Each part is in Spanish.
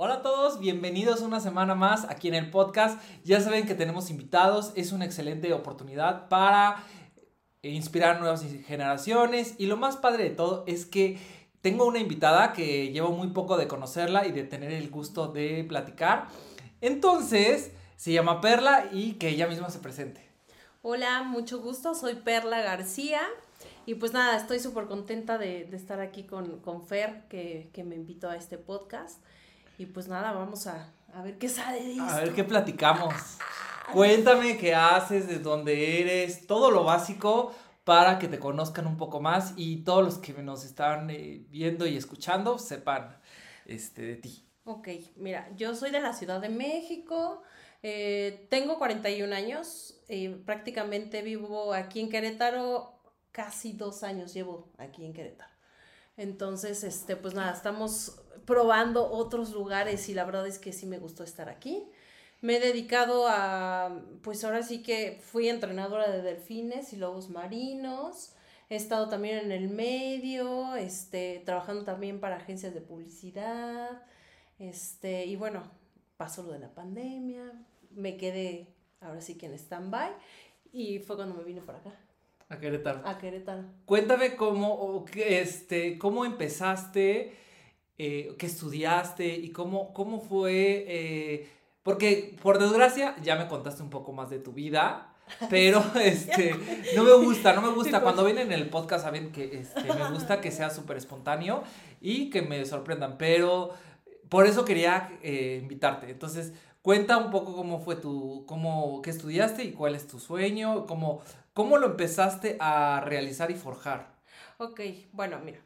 Hola a todos, bienvenidos una semana más aquí en el podcast. Ya saben que tenemos invitados, es una excelente oportunidad para inspirar nuevas generaciones y lo más padre de todo es que tengo una invitada que llevo muy poco de conocerla y de tener el gusto de platicar. Entonces, se llama Perla y que ella misma se presente. Hola, mucho gusto, soy Perla García. Y pues nada, estoy súper contenta de, estar aquí con, con Fer, que, que, me invitó a este podcast. Y pues nada, vamos a, a ver qué sale de esto. A ver qué platicamos. Cuéntame qué haces, de dónde eres, todo lo básico para que te conozcan un poco más y todos los que nos están eh, viendo y escuchando sepan este, de ti. Ok, mira, yo soy de la Ciudad de México, eh, tengo 41 años, eh, prácticamente vivo aquí en Querétaro, casi dos años llevo aquí en Querétaro. Entonces, este, pues nada, estamos probando otros lugares y la verdad es que sí me gustó estar aquí. Me he dedicado a, pues ahora sí que fui entrenadora de delfines y lobos marinos. He estado también en el medio, este, trabajando también para agencias de publicidad. Este, y bueno, pasó lo de la pandemia, me quedé ahora sí que en stand-by y fue cuando me vine para acá. A Querétaro. A Querétaro. Cuéntame cómo, este, cómo empezaste, eh, qué estudiaste y cómo, cómo fue, eh, porque por desgracia ya me contaste un poco más de tu vida, pero este, no me gusta, no me gusta. Cuando vienen en el podcast saben que este, me gusta que sea súper espontáneo y que me sorprendan, pero por eso quería eh, invitarte. Entonces, cuenta un poco cómo fue tu, cómo, qué estudiaste y cuál es tu sueño, cómo, cómo lo empezaste a realizar y forjar. Ok, bueno, mira.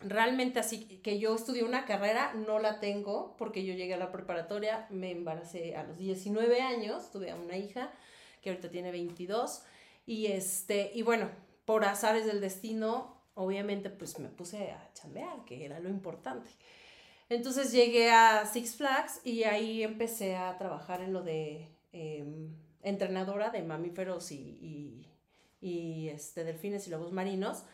Realmente así que yo estudié una carrera, no la tengo porque yo llegué a la preparatoria, me embaracé a los 19 años, tuve a una hija que ahorita tiene 22 y este, y bueno, por azares del destino, obviamente pues me puse a chambear, que era lo importante. Entonces llegué a Six Flags y ahí empecé a trabajar en lo de em, entrenadora de mamíferos y, y, este, delfines y lobos marinos.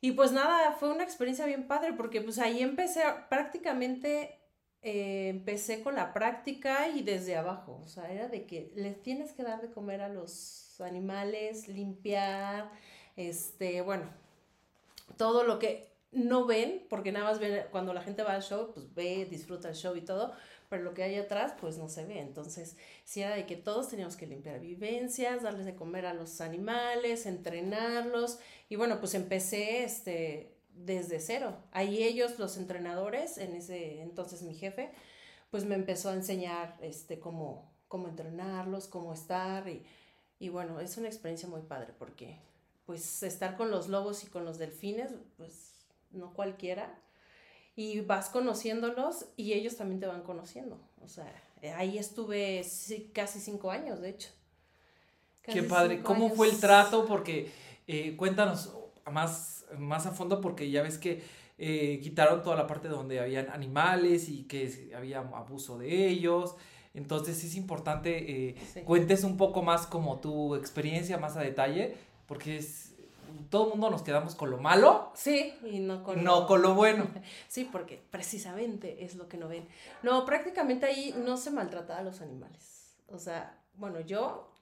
Y pues nada, fue una experiencia bien padre porque pues ahí empecé prácticamente, eh, empecé con la práctica y desde abajo, o sea, era de que les tienes que dar de comer a los animales, limpiar, este, bueno, todo lo que no ven, porque nada más ven, cuando la gente va al show, pues ve, disfruta el show y todo, pero lo que hay atrás, pues no se ve. Entonces, si era de que todos teníamos que limpiar vivencias, darles de comer a los animales, entrenarlos, y bueno, pues empecé este, desde cero. Ahí ellos, los entrenadores, en ese entonces mi jefe, pues me empezó a enseñar este, cómo, cómo entrenarlos, cómo estar, y, y bueno, es una experiencia muy padre porque pues estar con los lobos y con los delfines, pues no cualquiera, y vas conociéndolos y ellos también te van conociendo. O sea, ahí estuve casi cinco años, de hecho. Qué padre. ¿Cómo fue el trato? Porque eh, cuéntanos más, más a fondo, porque ya ves que eh, quitaron toda la parte donde habían animales y que había abuso de ellos. Entonces es importante, eh, cuentes un poco más como tu experiencia más a detalle, porque es, todo el mundo nos quedamos con lo malo. Sí, y no con, no con lo bueno. Sí, porque precisamente es lo que no ven. No, prácticamente ahí no se maltrata a los animales. O sea, bueno, yo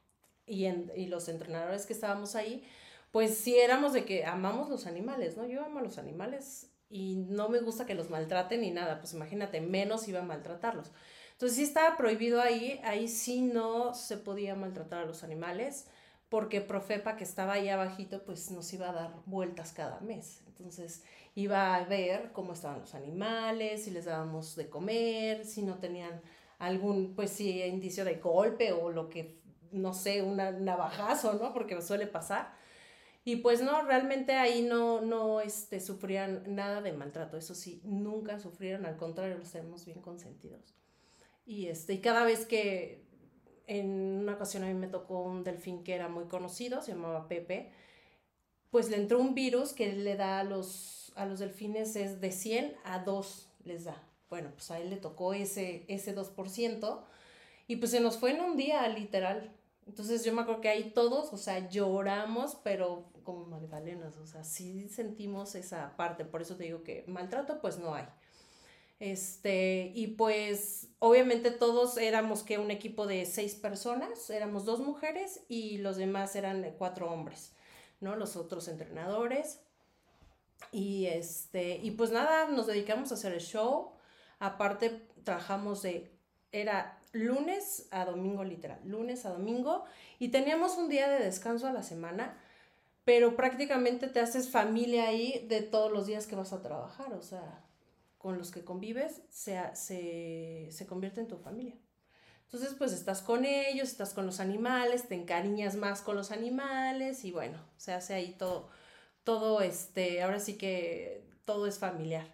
y, y los entrenadores que estábamos ahí, pues sí éramos de que amamos los animales, ¿no? Yo amo a los animales y no me gusta que los maltraten ni nada, pues imagínate, menos iba a maltratarlos. Entonces sí estaba prohibido ahí, ahí sí no se podía maltratar a los animales porque Profepa, que estaba ahí abajito, pues nos iba a dar vueltas cada mes. Entonces iba a ver cómo estaban los animales, si les dábamos de comer, si no tenían algún, pues sí, indicio de golpe o lo que, no sé, un navajazo, ¿no? Porque suele pasar. Y pues no, realmente ahí no, no este, sufrían nada de maltrato, eso sí, nunca sufrieron, al contrario, los tenemos bien consentidos. Y, este, y cada vez que en una ocasión a mí me tocó un delfín que era muy conocido, se llamaba Pepe, pues le entró un virus que le da a los, a los delfines es de 100 a 2 les da. Bueno, pues a él le tocó ese, ese 2% y pues se nos fue en un día, literal. Entonces yo me acuerdo que ahí todos, o sea, lloramos, pero como magdalenas, o sea, sí sentimos esa parte, por eso te digo que maltrato pues no hay. Este, y pues obviamente todos éramos que un equipo de seis personas, éramos dos mujeres y los demás eran cuatro hombres, ¿no? Los otros entrenadores. Y este, y pues nada, nos dedicamos a hacer el show. Aparte, trabajamos de, era lunes a domingo literal, lunes a domingo. Y teníamos un día de descanso a la semana, pero prácticamente te haces familia ahí de todos los días que vas a trabajar, o sea, con los que convives se, se, se convierte en tu familia. Entonces, pues estás con ellos, estás con los animales, te encariñas más con los animales y bueno, se hace ahí todo todo este, ahora sí que todo es familiar.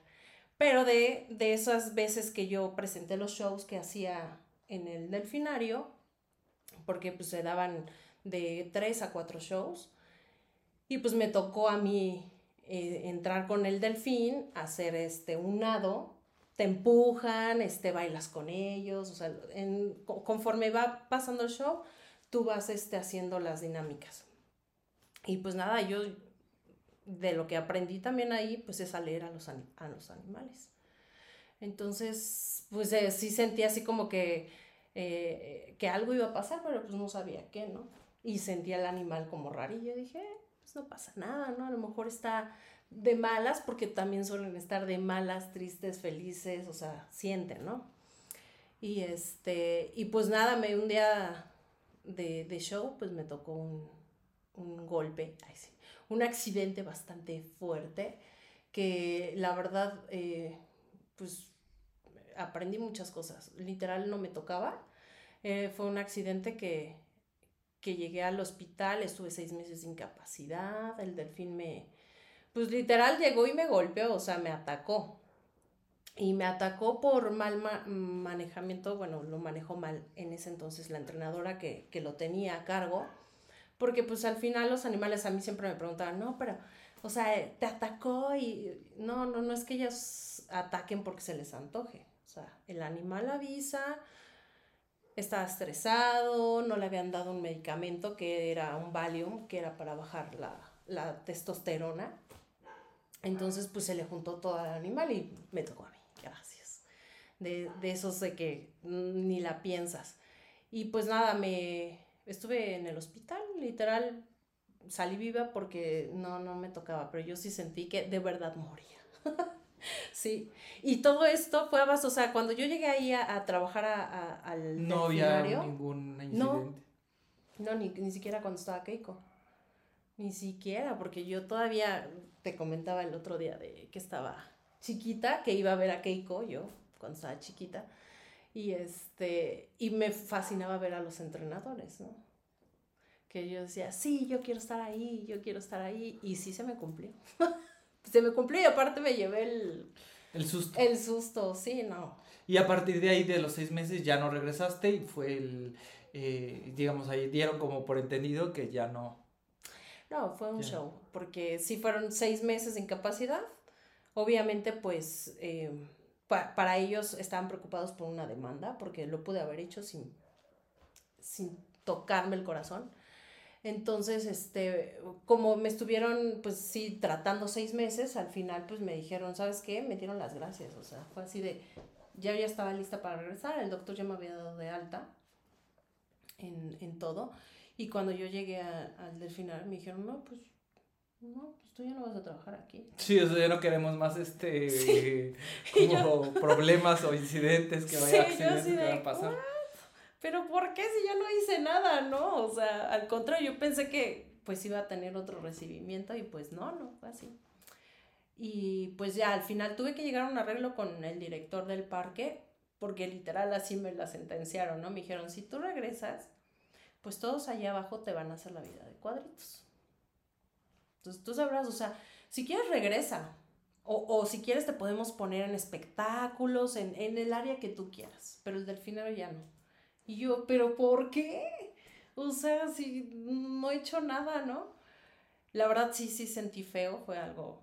Pero de, de esas veces que yo presenté los shows que hacía en el delfinario, porque pues se daban de tres a cuatro shows, y pues me tocó a mí eh, entrar con el delfín, hacer este, un nado, te empujan, este, bailas con ellos, o sea, en, conforme va pasando el show, tú vas este, haciendo las dinámicas. Y pues nada, yo de lo que aprendí también ahí, pues es a leer a los, a los animales. Entonces, pues eh, sí sentí así como que, eh, que algo iba a pasar, pero pues no sabía qué, ¿no? Y sentía el animal como yo dije, pues no pasa nada, ¿no? A lo mejor está de malas, porque también suelen estar de malas, tristes, felices, o sea, sienten, ¿no? Y este, y pues nada, me un día de, show, pues me tocó un, golpe, un accidente bastante fuerte que la verdad, eh, pues aprendí muchas cosas. Literal no me tocaba. Eh, fue un accidente que, que llegué al hospital, estuve seis meses de incapacidad, el delfín me, pues literal llegó y me golpeó, o sea, me atacó. Y me atacó por mal manejamiento, bueno, lo manejó mal en ese entonces la entrenadora que, que lo tenía a cargo porque pues al final los animales a mí siempre me preguntaban, no, pero, o sea, te atacó y no, no, no es que ellos ataquen porque se les antoje. O sea, el animal avisa, estaba estresado, no le habían dado un medicamento que era un Valium, que era para bajar la, la testosterona. Entonces, pues se le juntó todo al animal y me tocó a mí, gracias. De, de esos de que ni la piensas. Y pues nada, me, estuve en el hospital, literal, salí viva porque no, no me tocaba, pero yo sí sentí que de verdad moría. sí, y todo esto fue a base, o sea, cuando yo llegué ahí a, trabajar a, al... No había ningún incidente. No, no ni, ni siquiera cuando estaba Keiko. Ni siquiera, porque yo todavía te comentaba el otro día de que estaba chiquita, que iba a ver a Keiko, yo, cuando estaba chiquita. Y, este, y me fascinaba ver a los entrenadores, ¿no? Que yo decía, sí, yo quiero estar ahí, yo quiero estar ahí. Y sí se me cumplió. se me cumplió y aparte me llevé el... El susto. El susto, sí, no. Y a partir de ahí, de los seis meses, ya no regresaste y fue el, eh, digamos, ahí dieron como por entendido que ya no. No, fue un show, porque sí fueron seis meses de incapacidad. Obviamente, pues, eh, para ellos estaban preocupados por una demanda, porque lo pude haber hecho sin, sin tocarme el corazón. Entonces, este, como me estuvieron, pues sí, tratando seis meses, al final, pues me dijeron, ¿sabes qué? Me dieron las gracias, o sea, fue así de, ya ya estaba lista para regresar, el doctor ya me había dado de alta en, en todo, y cuando yo llegué al del final, me dijeron, no, pues no, pues tú ya no vas a trabajar aquí. Sí, o sea, ya no queremos más este como problemas o incidentes que vaya accidentes que van a pasar. Pero ¿por qué si yo no hice nada, no? O sea, al contrario, yo pensé que pues iba a tener otro recibimiento y pues no, no fue así. Y pues ya al final tuve que llegar a un arreglo con el director del parque porque literal así me la sentenciaron, ¿no? Me dijeron, si tú regresas, pues todos allá abajo te van a hacer la vida de cuadritos. Entonces tú sabrás, o sea, si quieres regresa. O, o si quieres te podemos poner en espectáculos, en, en el área que tú quieras. Pero el delfinero ya no. Y yo, ¿pero por qué? O sea, si no he hecho nada, ¿no? La verdad sí, sí sentí feo, fue algo,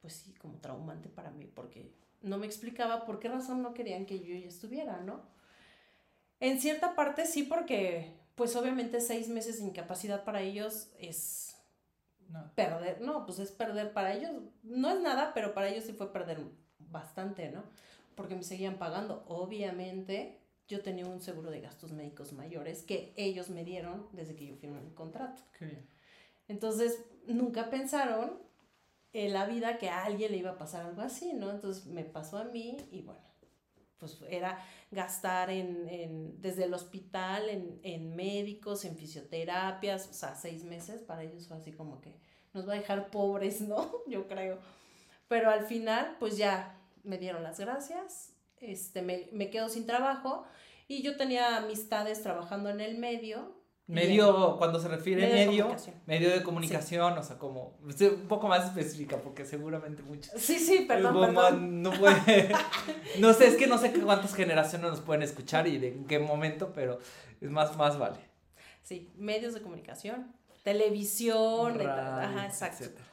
pues sí, como traumante para mí, porque no me explicaba por qué razón no querían que yo ya estuviera, ¿no? En cierta parte sí, porque pues obviamente seis meses de incapacidad para ellos es Perder, no, pues es perder para ellos, no es nada, pero para ellos sí fue perder bastante, ¿no? porque me seguían pagando. Obviamente, yo tenía un seguro de gastos médicos mayores que ellos me dieron desde que yo firmé mi contrato. Qué bien. Entonces, nunca pensaron en la vida que a alguien le iba a pasar algo así, ¿no? Entonces, me pasó a mí y bueno, pues era gastar en, en desde el hospital, en, en médicos, en fisioterapias, o sea, seis meses, para ellos fue así como que nos va a dejar pobres, ¿no? Yo creo. Pero al final, pues ya me dieron las gracias, este, me, me quedo sin trabajo y yo tenía amistades trabajando en el medio. Medio, cuando se refiere Medio de medio, comunicación. medio de comunicación, o sea, como, un poco más específica, porque seguramente muchos. Sí, sí, perdón, perdón. No puede, no sé, es que no sé cuántas generaciones nos pueden escuchar y de en qué momento, pero es más, más vale. Sí, medios de comunicación, televisión, Radio, ajá, exacto. etcétera.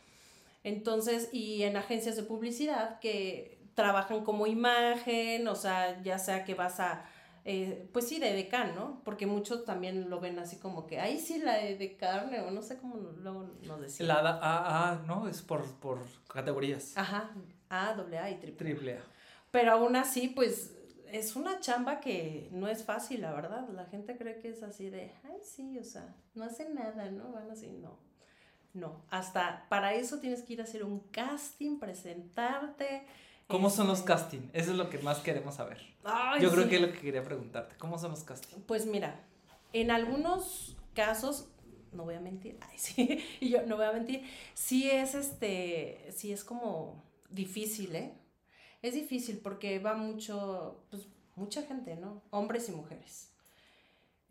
Entonces, y en agencias de publicidad que trabajan como imagen, o sea, ya sea que vas a, eh, pues sí, de decán, ¿no? Porque muchos también lo ven así como que, ahí sí la de, de carne, o no sé cómo luego nos decían. La A, A, A, ¿no? Es por, por categorías. Ajá, A, doble A y triple. Triple A. Pero aún así, pues es una chamba que no es fácil, la verdad. La gente cree que es así de, ay, sí, o sea, no hacen nada, ¿no? Van así, no. No, hasta para eso tienes que ir a hacer un casting, presentarte. ¿Cómo son los castings? Eso es lo que más queremos saber. ay, Yo creo que es lo que quería preguntarte. ¿Cómo son los castings? Pues mira, en algunos casos, no voy a mentir, ay, sí, y yo no voy a mentir, sí es este, sí es como difícil, ¿eh? Es difícil porque va mucho, pues mucha gente, ¿no? Hombres y mujeres.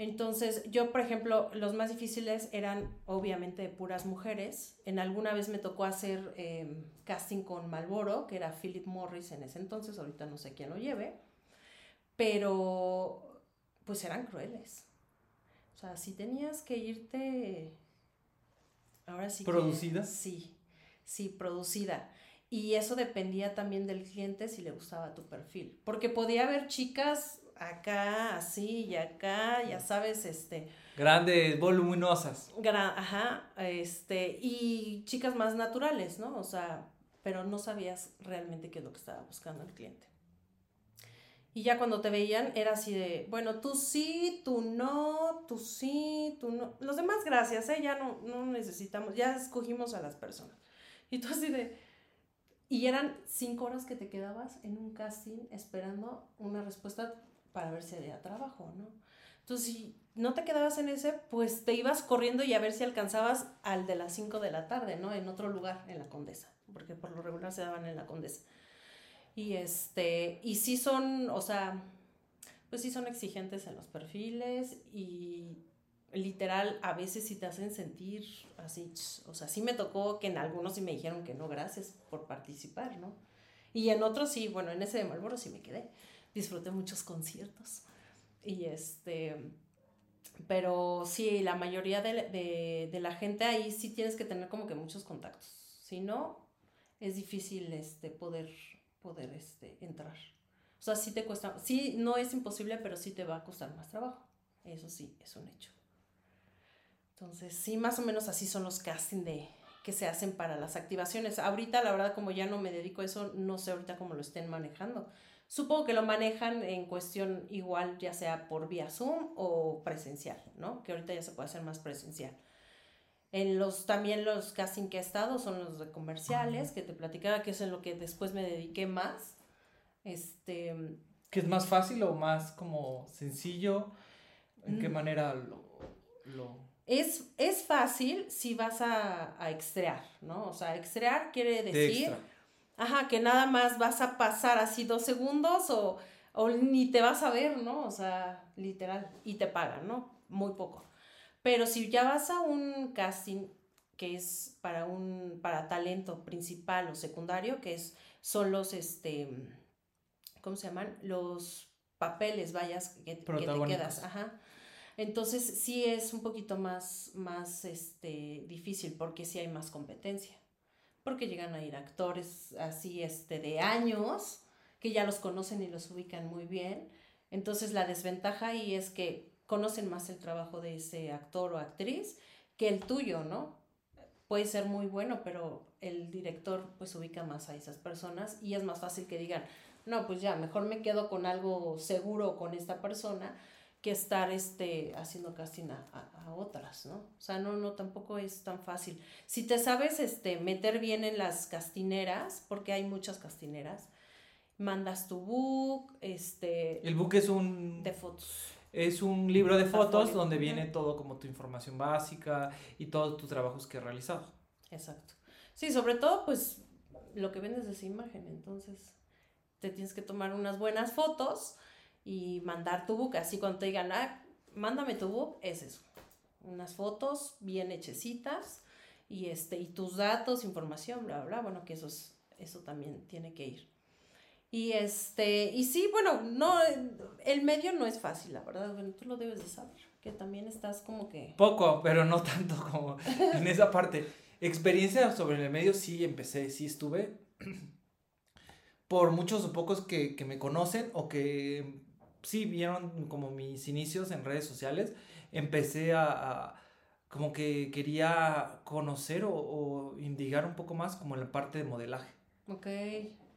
Entonces, yo, por ejemplo, los más difíciles eran obviamente puras mujeres. En alguna vez me tocó hacer eh, casting con Malboro, que era Philip Morris en ese entonces, ahorita no sé quién lo lleve, pero pues eran crueles. O sea, si tenías que irte, ahora sí. que- ¿Producida? sí, sí, producida. Y eso dependía también del cliente si le gustaba tu perfil. Porque podía haber chicas acá, así y acá, ya sabes, este, Grandes, voluminosas. gra- ajá, este, y chicas más naturales, ¿no? O sea, pero no sabías realmente qué es lo que estaba buscando el cliente. Y ya cuando te veían era así de, bueno, tú sí, tú no, tú sí, tú no. Los demás gracias, ¿eh? Ya no, no necesitamos, ya escogimos a las personas. Y tú así de... Y eran cinco horas que te quedabas en un casting esperando una respuesta para ver si había trabajo, ¿no? Entonces, si no te quedabas en ese, pues te ibas corriendo y a ver si alcanzabas al de las 5 de la tarde, ¿no? En otro lugar, en la Condesa, porque por lo regular se daban en la Condesa. Y este, y sí son, o sea, pues sí son exigentes en los perfiles y literal a veces sí te hacen sentir así, o sea, sí me tocó que en algunos sí me dijeron que no, gracias por participar, ¿no? Y en otros sí, bueno, en ese de Marlboro sí me quedé, disfruté muchos conciertos y este, pero sí, la mayoría de, de, la gente ahí sí tienes que tener como que muchos contactos, si no, es difícil este, poder, poder este, entrar. O sea, sí te cuesta, sí, no es imposible, pero sí te va a costar más trabajo. Eso sí, es un hecho. Entonces, sí, más o menos así son los castings de, que se hacen para las activaciones. Ahorita, la verdad, como ya no me dedico a eso, no sé ahorita cómo lo estén manejando. Supongo que lo manejan en cuestión igual, ya sea por vía Zoom o presencial, ¿no? Que ahorita ya se puede hacer más presencial. En los, también los casting que he estado son los de comerciales, que te platicaba que es en lo que después me dediqué más. Este, ¿Que es más fácil o más como sencillo? ¿En qué Mm. manera lo, lo... es, es fácil si vas a, a extrear, ¿no? O sea, extrear quiere de decir? Ajá, que nada más vas a pasar así dos segundos o, o ni te vas a ver, ¿no? O sea, literal, y te pagan, ¿no? Muy poco. Pero si ya vas a un casting que es para un para talento principal o secundario, que es son los este ¿cómo se llaman? Los papeles, vayas, que, que te quedas, ajá. Entonces sí es un poquito más, más este, difícil porque sí hay más competencia. Porque llegan a ir actores así este, de años que ya los conocen y los ubican muy bien. Entonces la desventaja ahí es que conocen más el trabajo de ese actor o actriz que el tuyo, ¿no? Puede ser muy bueno, pero el director pues ubica más a esas personas y es más fácil que digan, no, pues ya, mejor me quedo con algo seguro con esta persona que estar este, haciendo casting a, otras, ¿no? O sea, no, no, tampoco es tan fácil. Si te sabes este, meter bien en las castineras, porque hay muchas castineras, mandas tu book, este... El book es un... De fotos. Es un libro de fotos donde viene todo como tu información básica y todos tus trabajos que he realizado. Exacto. Sí, sobre todo, pues, lo que vendes es imagen, entonces te tienes que tomar unas buenas fotos y mandar tu book. Así cuando te digan, ah, mándame tu book, es eso. Unas fotos bien hechecitas y, este, y tus datos, información, bla, bla, Bueno, que eso, eso también tiene que ir. Y este, y sí, bueno, no, el medio no es fácil, la verdad, bueno, tú lo debes de saber, que también estás como que... Poco, pero no tanto como en esa parte. Experiencia sobre el medio sí empecé, sí estuve. Por muchos o pocos que, que me conocen o que sí vieron como mis inicios en redes sociales, empecé a, como que quería conocer o, o, indigar un poco más como en la parte de modelaje. Ok.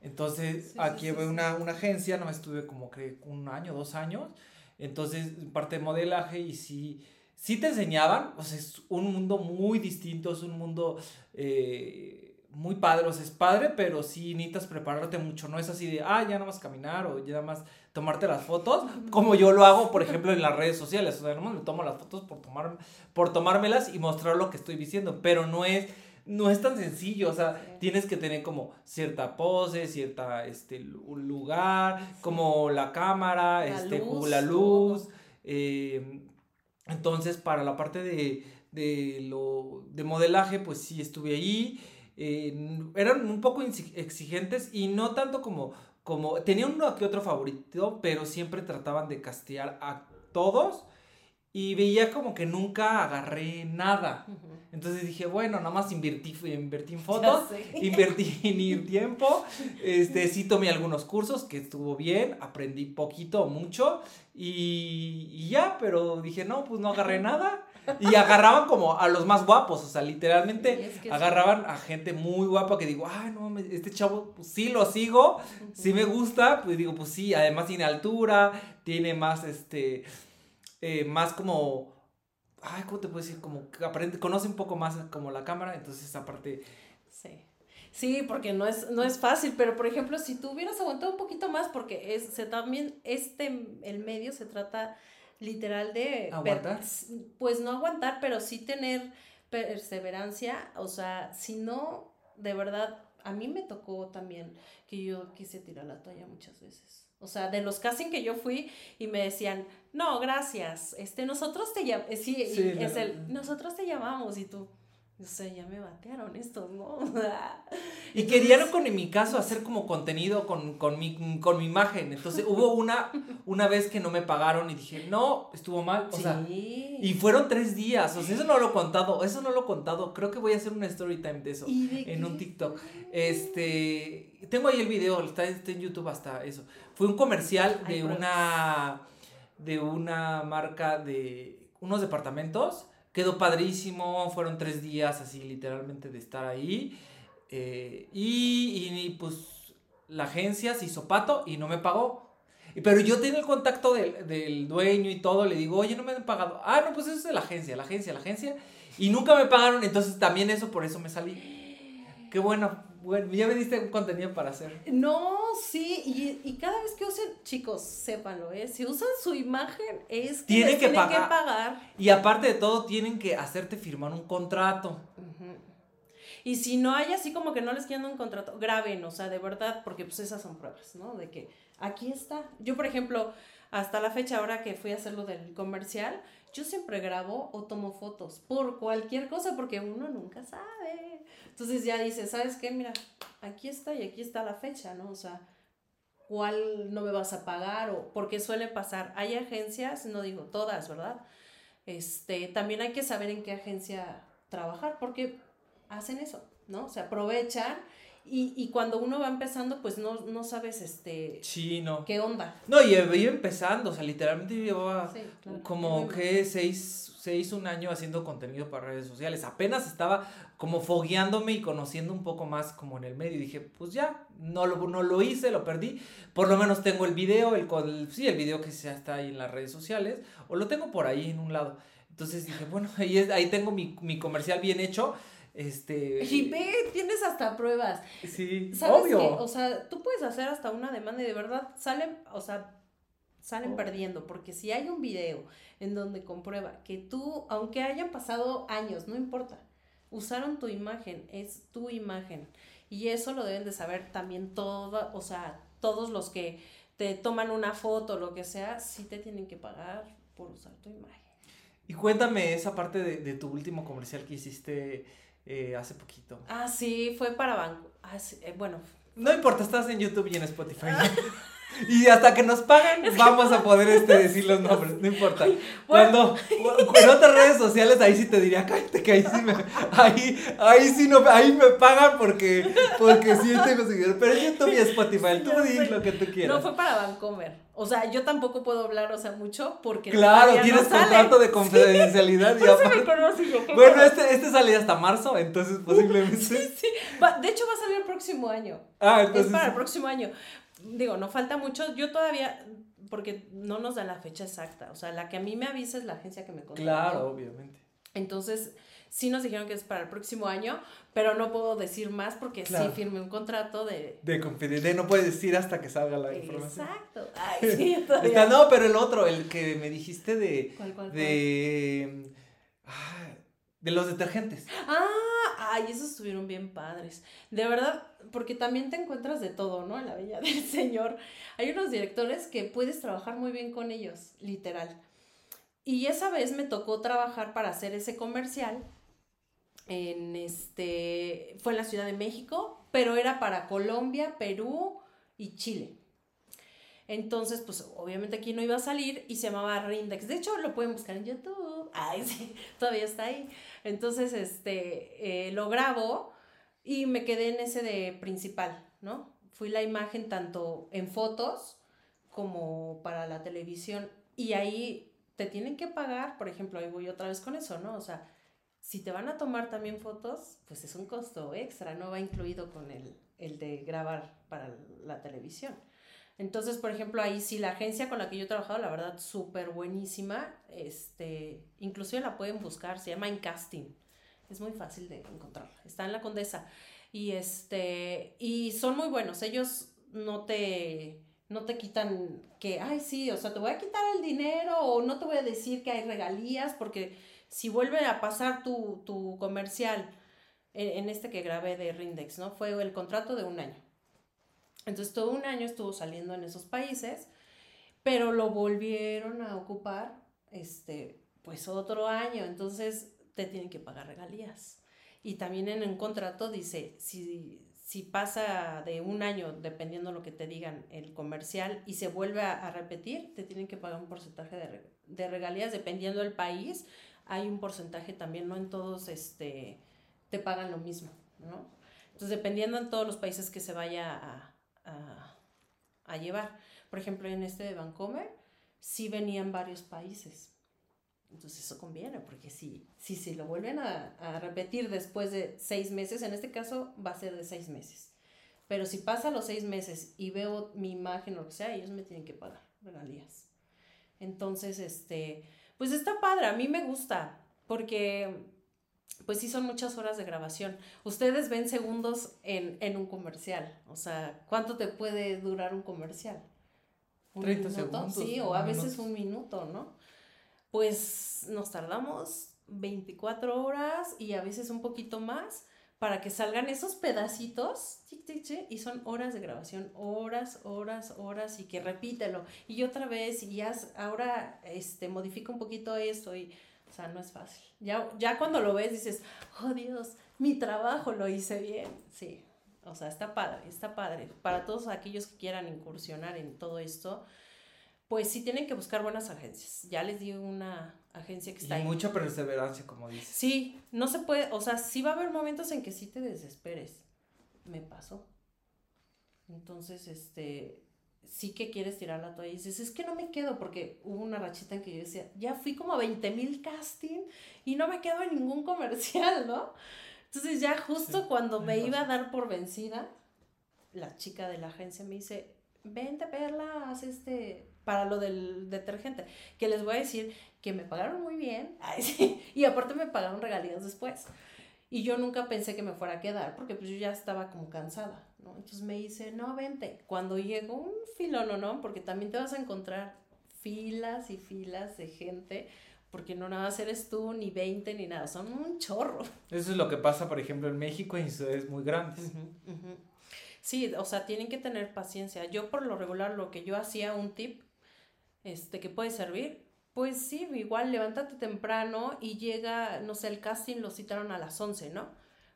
Entonces, aquí sí, una, una, agencia, no estuve como que un año, dos años, entonces parte de modelaje y sí, sí te enseñaban, o sea, es un mundo muy distinto, es un mundo... Eh, muy padre, o sea, es padre, pero sí necesitas prepararte mucho, no es así de, ah, ya nada más caminar o ya nada más tomarte las fotos, como yo lo hago, por ejemplo, en las redes sociales, o sea, no me tomo las fotos por, tomar, por tomármelas y mostrar lo que estoy diciendo, pero no es, no es tan sencillo, o sea, tienes que tener como cierta pose, cierta, este, lugar, como la cámara, la este, luz, la luz, eh, entonces, para la parte de, de lo, de modelaje, pues sí estuve ahí, eh, eran un poco exigentes y no tanto como, como, tenía uno que otro favorito, pero siempre trataban de castear a todos y veía como que nunca agarré nada. Entonces dije, bueno, nada más invertí, invertí en fotos, invertí en tiempo, este, sí tomé algunos cursos que estuvo bien, aprendí poquito o mucho y, y ya, pero dije, no, pues no agarré nada. Y agarraban como a los más guapos, o sea, literalmente agarraban a gente muy guapa que digo, ay, no, este chavo, pues sí lo sigo, sí me gusta, pues digo, pues sí, además tiene altura, tiene más, este, eh, más como, ay, ¿cómo te puedo decir? Como que aprende, conoce un poco más como la cámara, entonces esa parte... Sí. Sí, porque no es, no es fácil, pero por ejemplo, si tú hubieras aguantado un poquito más, porque es, se, también este, el medio se trata literal de... Aguantar. Pues no aguantar, pero sí tener perseverancia, o sea, si no, de verdad, a mí me tocó también que yo quise tirar la toalla muchas veces. O sea, de los castings que yo fui y me decían, no, gracias, este, nosotros te llamamos, sí, es el, nosotros te llamamos y tú, o sea, ya me batearon estos, ¿no? y querían con en mi caso hacer como contenido con, con, mi, con mi imagen. Entonces hubo una, una vez que no me pagaron y dije, no, estuvo mal. O sea, y fueron tres días. O sea, eso no lo he contado. Eso no lo he contado. Creo que voy a hacer una story time de eso. en un TikTok. Este. Tengo ahí el video, está, está en YouTube hasta eso. Fue un comercial de una. de una marca de unos departamentos Quedó padrísimo, fueron tres días así literalmente de estar ahí. Eh, y, y, pues la agencia se hizo pato y no me pagó. Pero yo tengo el contacto del, del, dueño y todo, le digo, oye, no me han pagado. Ah, no, pues eso es de la agencia, la agencia, la agencia. Y nunca me pagaron, entonces también eso, por eso me salí. Qué bueno, bueno, ya me diste un contenido para hacer. No, sí, y, y cada vez que usen, chicos, sépanlo, ¿eh? Si usan su imagen, es que tienen, que, pagar. que, pagar. Y aparte de todo, tienen que hacerte firmar un contrato. Y si no hay así como que no les quieren un contrato, graben, o sea, de verdad, porque pues esas son pruebas, ¿no? De que aquí está. Yo, por ejemplo, hasta la fecha ahora que fui a hacer lo del comercial, yo siempre grabo o tomo fotos por cualquier cosa porque uno nunca sabe. Entonces ya dices, ¿sabes qué? Mira, aquí está y aquí está la fecha, ¿no? O sea, ¿cuál no me vas a pagar? O porque suele pasar. Hay agencias, no digo todas, ¿verdad? Este, también hay que saber en qué agencia trabajar porque hacen eso, ¿no? Se aprovechan Y, y cuando uno va empezando, pues no, no sabes este Sí, no. qué onda. No, y iba empezando, o sea, literalmente llevaba Sí, claro. como que seis, seis, un año haciendo contenido para redes sociales. Apenas estaba como fogueándome y conociendo un poco más como en el medio. Y dije, pues ya, no lo, no lo hice, lo perdí. Por lo menos tengo el video, el, con- sí, el video que ya está ahí en las redes sociales, o lo tengo por ahí en un lado. Entonces dije, bueno, ahí, es, ahí tengo mi, mi comercial bien hecho. Este. Y ve, tienes hasta pruebas. Sí, ¿Sabes obvio. qué? O sea, tú puedes hacer hasta una demanda y de verdad salen, o sea, salen Oh. perdiendo, porque si hay un video en donde comprueba que tú, aunque hayan pasado años, no importa, usaron tu imagen, es tu imagen. Y eso lo deben de saber también todo, o sea, todos los que te toman una foto, lo que sea, sí te tienen que pagar por usar tu imagen. Y cuéntame esa parte de, de tu último comercial que hiciste eh, hace poquito. Ah, sí, fue para banco. Ah, sí, eh, bueno, No importa, estás en YouTube y en Spotify. y hasta que nos pagan, vamos a poder este, decir los nombres, no importa. Cuando en otras redes sociales, ahí sí te diría, cállate, que ahí sí me, ahí, ahí sí no, ahí me pagan porque, porque sí tengo seguidores. Pero en YouTube y Spotify, tú di lo que tú quieras. No fue para Vancomer. O sea, yo tampoco puedo hablar, o sea, mucho porque. claro, tienes no contrato de confidencialidad y eso me aparte- yo. qué Bueno, este, este sale hasta marzo, entonces posiblemente. Sí, va- de hecho va a salir el próximo año. Ah, Es entonces. para el próximo año. Digo, no falta mucho. Yo todavía, porque no nos dan la fecha exacta. O sea, la que a mí me avisa es la agencia que me contrató. Claro, obviamente. Entonces, sí nos dijeron que es para el próximo año, pero no puedo decir más porque Claro. sí firmé un contrato de. De confidencialidad, no puedes decir hasta que salga la información. Exacto. Ay, sí, todavía. Está, no, pero el otro, el que me dijiste de. ¿Cuál, cuál, cuál? de. ah, de los detergentes. Ah, ay, esos estuvieron bien padres. De verdad, porque también te encuentras de todo, ¿no? En la Bella del Señor. Hay unos directores que puedes trabajar muy bien con ellos, literal. Y esa vez me tocó trabajar para hacer ese comercial. En este. Fue en la Ciudad de México, pero era para Colombia, Perú y Chile. Entonces, pues obviamente aquí no iba a salir y se llamaba Rindex. De hecho, lo pueden buscar en YouTube. Ay, sí, todavía está ahí. Entonces, este, eh, lo grabo y me quedé en ese de principal, ¿no? Fui la imagen tanto en fotos como para la televisión. Y ahí te tienen que pagar, por ejemplo, ahí voy otra vez con eso, ¿no? O sea, si te van a tomar también fotos, pues es un costo extra, no va incluido con el, el de grabar para la televisión. Entonces, por ejemplo, ahí sí la agencia con la que yo he trabajado, la verdad, súper buenísima. Este, inclusive la pueden buscar, se llama Encasting. Es muy fácil de encontrarla. Está en la Condesa. Y este, y son muy buenos. Ellos no te, no te quitan que, ay, sí, o sea, te voy a quitar el dinero o no te voy a decir que hay regalías, porque si vuelve a pasar tu, tu comercial, en, en este que grabé de Rindex, ¿no? Fue el contrato de un año. Entonces todo un año estuvo saliendo en esos países, pero lo volvieron a ocupar, este, pues otro año. Entonces te tienen que pagar regalías. Y también en un contrato dice, si, si pasa de un año, dependiendo lo que te digan el comercial, y se vuelve a, a repetir, te tienen que pagar un porcentaje de, de regalías, dependiendo del país. Hay un porcentaje también, no en todos este, te pagan lo mismo, ¿no? Entonces, dependiendo en todos los países que se vaya a, llevar. Por ejemplo, en este de Vancomer, sí venían varios países. Entonces eso conviene, porque si, si se lo vuelven a, a repetir después de seis meses, en este caso va a ser de seis meses. Pero si pasa los seis meses y veo mi imagen o lo que sea, ellos me tienen que pagar regalías. Entonces, este, pues está padre, a mí me gusta, porque pues sí son muchas horas de grabación. Ustedes ven segundos en, en un comercial, o sea, ¿cuánto te puede durar un comercial? ¿Un 30 minuto? segundos, Sí, o a veces un minuto, ¿no? Pues nos tardamos 24 horas y a veces un poquito más para que salgan esos pedacitos y son horas de grabación, horas, horas, horas y que repítelo y otra vez y s- ahora este modifica un poquito esto y o sea, no es fácil. Ya, ya cuando lo ves dices, oh Dios, mi trabajo lo hice bien. Sí, o sea, está padre, está padre. Para todos aquellos que quieran incursionar en todo esto, pues sí tienen que buscar buenas agencias. Ya les di una agencia que está Y ahí. mucha perseverancia, como dices. Sí, no se puede, o sea, sí va a haber momentos en que sí te desesperes. me pasó. Entonces, este, sí que quieres tirar la toalla y dices, es que no me quedo, porque hubo una rachita en que yo decía, ya fui como a 20 mil casting y no me quedo en ningún comercial, ¿no? Entonces ya justo cuando me iba a dar por vencida, la chica de la agencia me dice, vente Perla, haz este, para lo del detergente, que les voy a decir que me pagaron muy bien, y aparte me pagaron regalías después. Y yo nunca pensé que me fuera a quedar, porque pues yo ya estaba como cansada, ¿no? Entonces me dice, no, vente. Cuando llegó un filón, ¿no? Porque también te vas a encontrar filas y filas de gente, porque no nada más eres tú, ni 20, ni nada, son un chorro. Eso es lo que pasa, por ejemplo, en México en ciudades muy grandes. Sí, o sea, tienen que tener paciencia. Yo por lo regular, lo que yo hacía, un tip, este, que puede servir, pues sí, igual levántate temprano y llega, no sé, el casting lo citaron a las 11, ¿no?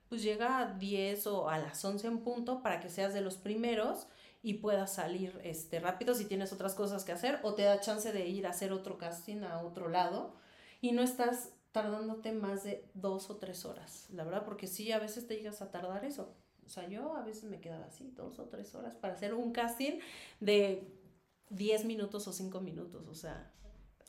Pues llega a 10 o a las 11 en punto para que seas de los primeros y puedas salir este, rápido si tienes otras cosas que hacer o te da chance de ir a hacer otro casting a otro lado y no estás tardándote más de dos o tres horas, la verdad, porque sí, a veces te llegas a tardar eso. O sea, yo a veces me quedaba así, dos o tres horas para hacer un casting de 10 minutos o 5 minutos, o sea,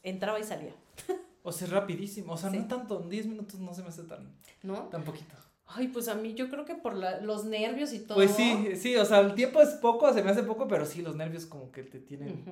entraba y salía. O sea, rapidísimo. O sea, no tanto, 10 minutos no se me hace tan, ¿No? tan poquito. Ay, pues a mí yo creo que por la, los nervios y todo. Pues sí, sí, o sea, el tiempo es poco, se me hace poco, pero sí, los nervios como que te tienen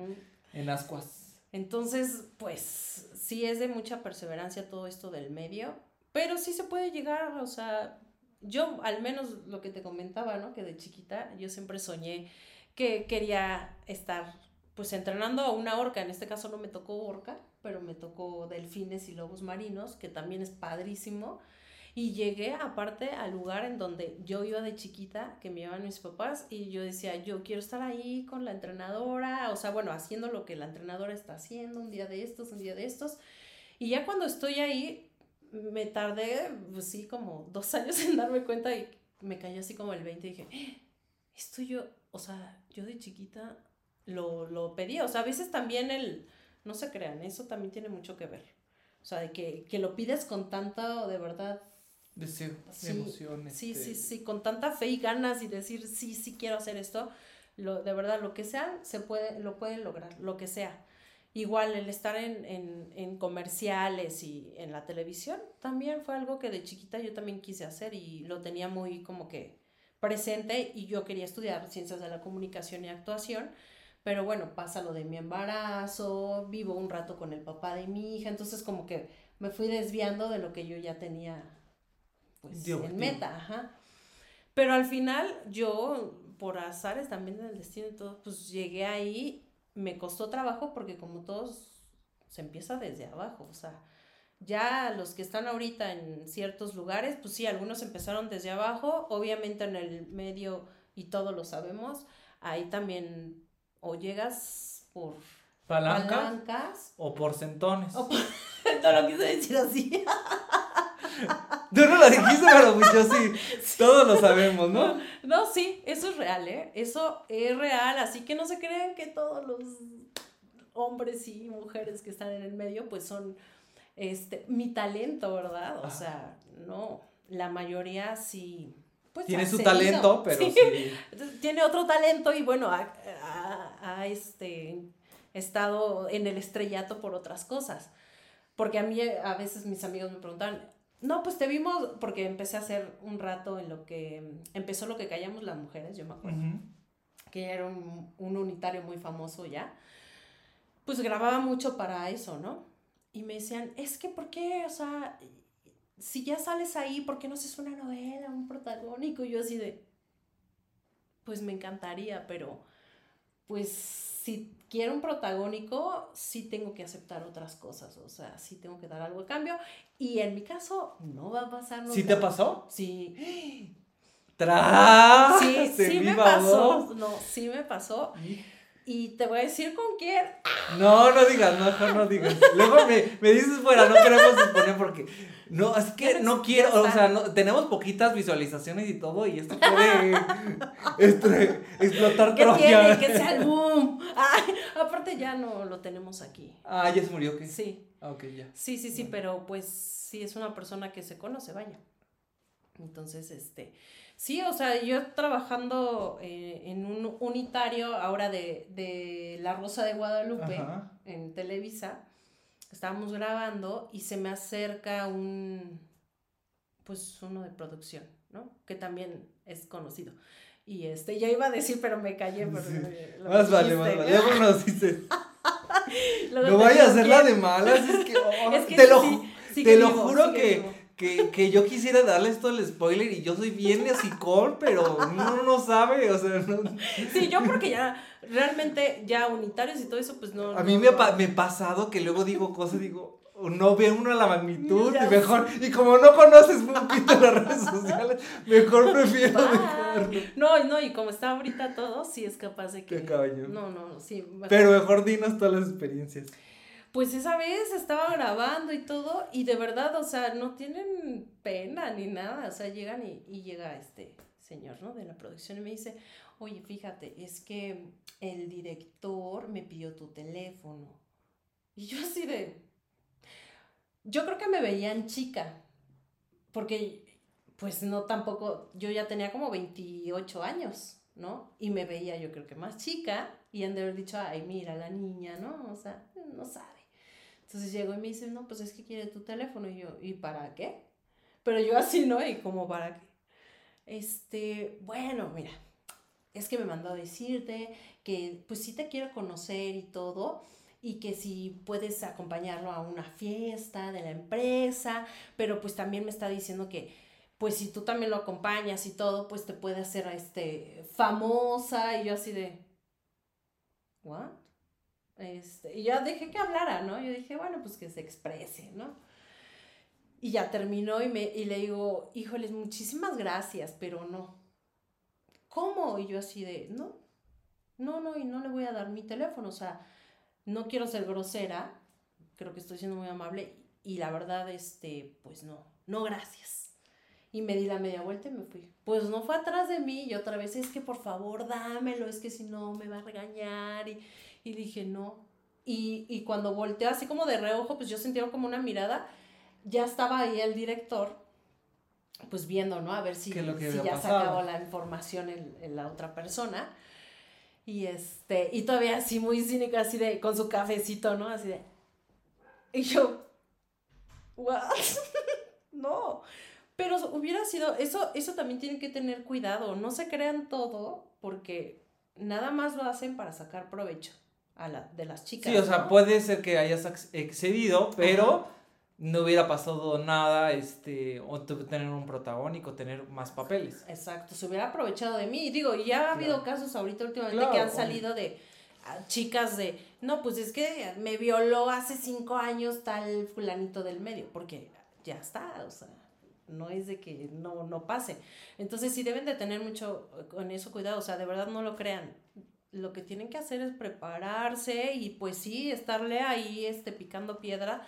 en ascuas. Entonces, pues sí es de mucha perseverancia todo esto del medio, pero sí se puede llegar, o sea, yo al menos lo que te comentaba, ¿no? Que de chiquita yo siempre soñé que quería estar pues entrenando a una orca, en este caso no me tocó orca, pero me tocó delfines y lobos marinos, que también es padrísimo. Y llegué aparte al lugar en donde yo iba de chiquita, que me llevaban mis papás, y yo decía, yo quiero estar ahí con la entrenadora, o sea, bueno, haciendo lo que la entrenadora está haciendo, un día de estos, un día de estos. Y ya cuando estoy ahí, me tardé, pues sí, como dos años en darme cuenta y me cayó así como el 20 y dije, eh, esto yo, o sea, yo de chiquita lo, lo pedía. O sea, a veces también el, no se crean, eso también tiene mucho que ver. O sea, de que, que lo pides con tanta, de verdad... Deseo, sí, emoción. Sí, sí, este sí, con tanta fe y ganas y decir, sí, sí quiero hacer esto. Lo, de verdad, lo que sea, se puede, lo pueden lograr, lo que sea. Igual el estar en, en, en, comerciales y en la televisión también fue algo que de chiquita yo también quise hacer y lo tenía muy como que presente y yo quería estudiar ciencias de la comunicación y actuación pero bueno, pasa lo de mi embarazo, vivo un rato con el papá de mi hija, entonces como que me fui desviando de lo que yo ya tenía pues, en meta, ajá. Pero al final yo, por azares también del destino y todo, pues llegué ahí, me costó trabajo porque como todos, se empieza desde abajo, o sea, ya los que están ahorita en ciertos lugares, pues sí, algunos empezaron desde abajo, obviamente en el medio, y todos lo sabemos, ahí también o llegas por palancas, o por centones. O por... no lo quise decir así. Tú no lo dijiste, pero pues yo sí. Todos lo sabemos, ¿no? No, sí, eso es real, ¿eh? Eso es real. Así que no se crean que todos los hombres y mujeres que están en el medio, pues son este, mi talento, ¿verdad? O sea, no. La mayoría sí pues, tiene su talento, pero sí. Tiene otro talento y bueno, ha, este, estado en el estrellato por otras cosas. Porque a mí a veces mis amigos me preguntan, no, pues te vimos, porque empecé a hacer un rato en lo que empezó lo que callamos las mujeres, yo me acuerdo, que era un, un unitario muy famoso ya. Pues grababa mucho para eso, ¿no? Y me decían, es que, ¿por qué? O sea, si ya sales ahí, ¿por qué no haces una novela, un protagónico? Y yo así de, pues me encantaría, pero pues si quiero un protagónico, sí tengo que aceptar otras cosas, o sea, sí tengo que dar algo a cambio. Y en mi caso, no va a pasar nunca. ¿Sí te pasó? Sí. ¡Tras! Sí, sí me pasó. No, sí me pasó. Y te voy a decir con quién. No, no digas, no, no digas. Luego me, me dices fuera, no queremos exponer porque. No, es que no quiero, o sea, no, tenemos poquitas visualizaciones y todo, y esto puede este, explotar ¿Qué tiene? Que sea el boom. Ay, aparte ya no lo tenemos aquí. Ah, ya se murió, ¿qué? Sí. Ah, ok, ya. Sí, sí, sí, pero pues sí es una persona que se conoce, vaya. Entonces, este, sí, o sea, yo trabajando eh, en un unitario ahora de, de La Rosa de Guadalupe, en Televisa, estábamos grabando y se me acerca un, pues uno de producción, ¿no? Que también es conocido. Y este, ya iba a decir, pero me callé. Pero más vale, más vale. Nos dices. no vaya a hacer la de malas, es que, oh, te lo, te lo juro que, que, que, yo quisiera darle esto el spoiler y yo soy bien asicón, pero uno no sabe, o sea, no. Sí, yo porque ya, realmente, ya unitarios y todo eso, pues no. A mí me, ha, me ha pasado que luego digo cosas, digo, no ve uno la magnitud y mejor, y como no conoces un poquito las redes sociales, mejor prefiero dejarlo. No, no, y como está ahorita todo, sí es capaz de que. No, no, sí. Pero mejor dinos todas las experiencias. Pues esa vez estaba grabando y todo, y de verdad, o sea, no tienen pena ni nada. O sea, llegan y, llega este señor, ¿no? De la producción y me dice, oye, fíjate, es que el director me pidió tu teléfono. Y yo así de, yo creo que me veían chica, porque pues no tampoco, yo ya tenía como 28 años, ¿no? Y me veía yo creo que más chica y han de haber dicho, ay, mira la niña, ¿no? O sea, no sabe. Entonces llegó y me dice, no, pues es que quiere tu teléfono. Y yo, ¿y para qué? Pero yo así, ¿no? Y como, ¿para qué? Este, bueno, mira, es que me mandó a decirte que pues sí te quiero conocer y todo, y que si puedes acompañarlo a una fiesta de la empresa, pero pues también me está diciendo que pues si tú también lo acompañas y todo, pues te puede hacer este famosa y yo así de ¿what? Este, y ya dejé que hablara, ¿no? Yo dije, bueno, pues que se exprese, ¿no? Y ya terminó y, me, y le digo, híjoles, muchísimas gracias, pero no. ¿Cómo? Y yo así de, no, no, no, y no le voy a dar mi teléfono, o sea, no quiero ser grosera, creo que estoy siendo muy amable y la verdad, este, pues no, no gracias. Y me di la media vuelta y me fui. Pues no fue atrás de mí y otra vez es que por favor dámelo, es que si no me va a regañar y, y dije no. Y, y cuando volteé así como de reojo, pues yo sentí como una mirada, ya estaba ahí el director pues viendo, ¿no? A ver si, si ya sacaba la información en, en la otra persona. Y este, y todavía así muy cínica, así de, con su cafecito, ¿no? Así de. Y yo, ¿what? no. Pero hubiera sido, eso, eso también tienen que tener cuidado, no se crean todo porque nada más lo hacen para sacar provecho a la, de las chicas. Sí, o sea, puede ser que hayas excedido, pero no hubiera pasado nada, este, o tener un protagónico, tener más papeles. Exacto, se hubiera aprovechado de mí. Y digo, ya ha habido casos ahorita últimamente que han salido de ah, chicas de, no, pues es que me violó hace cinco años tal fulanito del medio, porque ya está, o sea, no es de que no, no pase. Entonces sí deben de tener mucho con eso cuidado, o sea, de verdad no lo crean. Lo que tienen que hacer es prepararse y pues sí, estarle ahí este, picando piedra